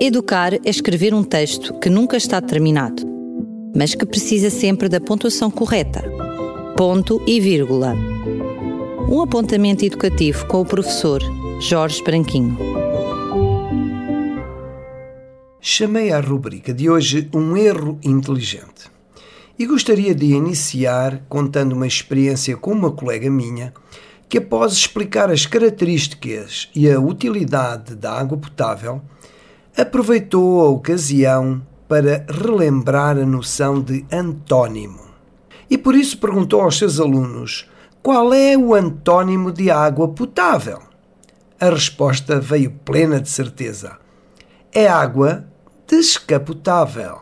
Educar é escrever um texto que nunca está terminado, mas que precisa sempre da pontuação correta. Ponto e vírgula. Um apontamento educativo com o professor Jorge Branquinho. Chamei à rubrica de hoje um erro inteligente. E gostaria de iniciar contando uma experiência com uma colega minha que, após explicar as características e a utilidade da água potável, aproveitou a ocasião para relembrar a noção de antônimo. E por isso perguntou aos seus alunos qual é o antônimo de água potável. A resposta veio plena de certeza. É água descapotável.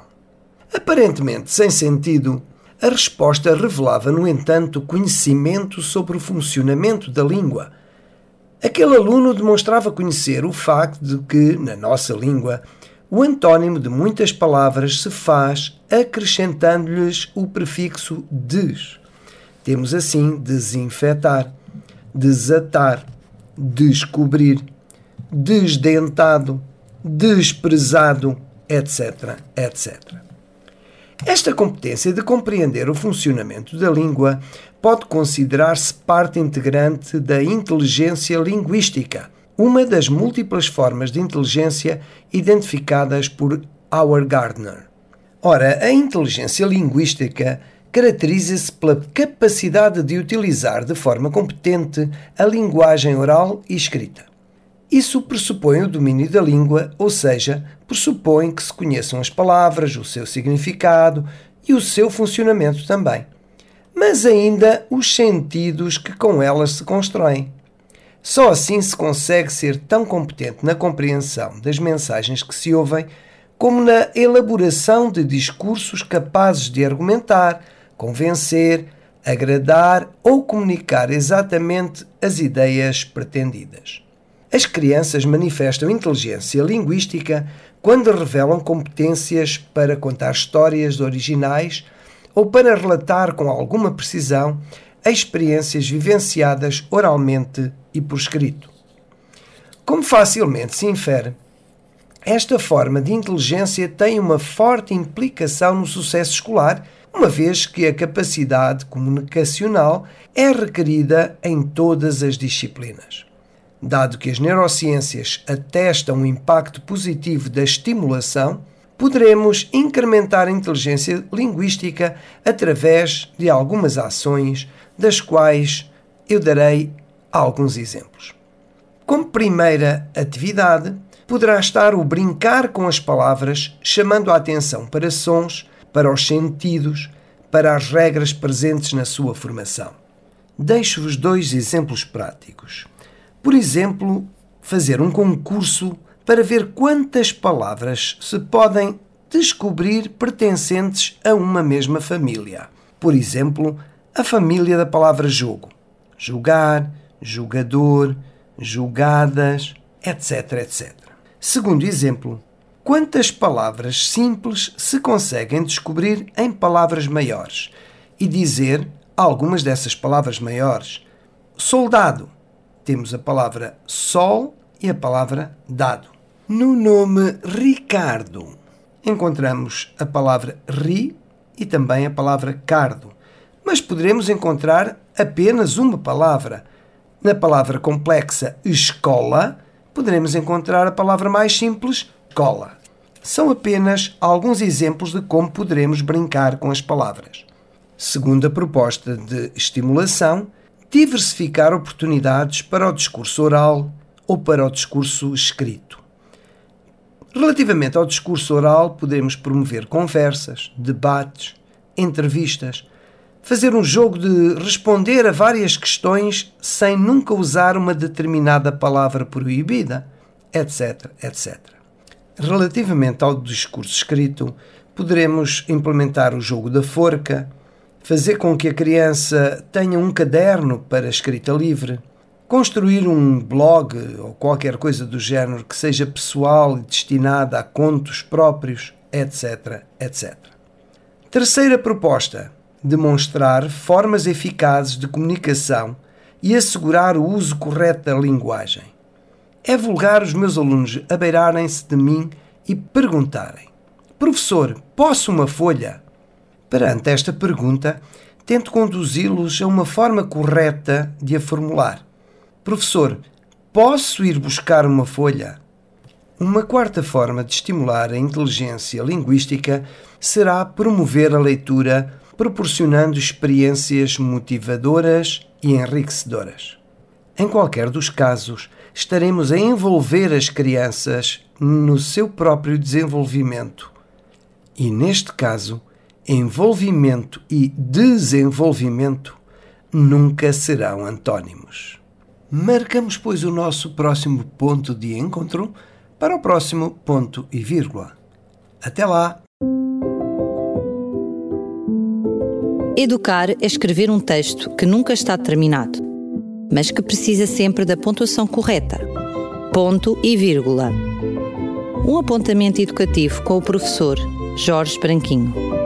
Aparentemente sem sentido, a resposta revelava, no entanto, conhecimento sobre o funcionamento da língua Aquele aluno demonstrava conhecer o facto de que, na nossa língua, o antônimo de muitas palavras se faz acrescentando-lhes o prefixo des. Temos assim desinfetar, desatar, descobrir, desdentado, desprezado, etc, etc. Esta competência de compreender o funcionamento da língua pode considerar-se parte integrante da inteligência linguística, uma das múltiplas formas de inteligência identificadas por Howard Gardner. Ora, a inteligência linguística caracteriza-se pela capacidade de utilizar de forma competente a linguagem oral e escrita. Isso pressupõe o domínio da língua, ou seja, pressupõe que se conheçam as palavras, o seu significado e o seu funcionamento também, mas ainda os sentidos que com elas se constroem. Só assim se consegue ser tão competente na compreensão das mensagens que se ouvem, como na elaboração de discursos capazes de argumentar, convencer, agradar ou comunicar exatamente as ideias pretendidas. As crianças manifestam inteligência linguística quando revelam competências para contar histórias originais ou para relatar com alguma precisão experiências vivenciadas oralmente e por escrito. Como facilmente se infere, esta forma de inteligência tem uma forte implicação no sucesso escolar, uma vez que a capacidade comunicacional é requerida em todas as disciplinas. Dado que as neurociências atestam o impacto positivo da estimulação, poderemos incrementar a inteligência linguística através de algumas ações, das quais eu darei alguns exemplos. Como primeira atividade, poderá estar o brincar com as palavras, chamando a atenção para sons, para os sentidos, para as regras presentes na sua formação. Deixo-vos dois exemplos práticos. Por exemplo, fazer um concurso para ver quantas palavras se podem descobrir pertencentes a uma mesma família. Por exemplo, a família da palavra jogo, jogar, jogador, jogadas, etc, etc. Segundo exemplo, quantas palavras simples se conseguem descobrir em palavras maiores e dizer algumas dessas palavras maiores. Soldado, temos a palavra sol e a palavra dado. No nome Ricardo encontramos a palavra ri e também a palavra cardo, mas poderemos encontrar apenas uma palavra. Na palavra complexa escola, poderemos encontrar a palavra mais simples escola. São apenas alguns exemplos de como poderemos brincar com as palavras. Segundo a proposta de estimulação, diversificar oportunidades para o discurso oral ou para o discurso escrito. Relativamente ao discurso oral, podemos promover conversas, debates, entrevistas, fazer um jogo de responder a várias questões sem nunca usar uma determinada palavra proibida, etc, etc. Relativamente ao discurso escrito, poderemos implementar o jogo da forca, fazer com que a criança tenha um caderno para escrita livre, construir um blog ou qualquer coisa do género que seja pessoal e destinada a contos próprios, etc, etc. Terceira proposta: demonstrar formas eficazes de comunicação e assegurar o uso correto da linguagem. É vulgar os meus alunos abeirarem-se de mim e perguntarem: Professor, posso uma folha? Perante esta pergunta, tento conduzi-los a uma forma correta de a formular. Professor, posso ir buscar uma folha? Uma quarta forma de estimular a inteligência linguística será promover a leitura, proporcionando experiências motivadoras e enriquecedoras. Em qualquer dos casos, estaremos a envolver as crianças no seu próprio desenvolvimento. E neste caso, envolvimento e desenvolvimento nunca serão antônimos. Marcamos, pois, o nosso próximo ponto de encontro para o próximo ponto e vírgula. Até lá! Educar é escrever um texto que nunca está terminado, mas que precisa sempre da pontuação correta. Ponto e vírgula. Um apontamento educativo com o professor Jorge Branquinho.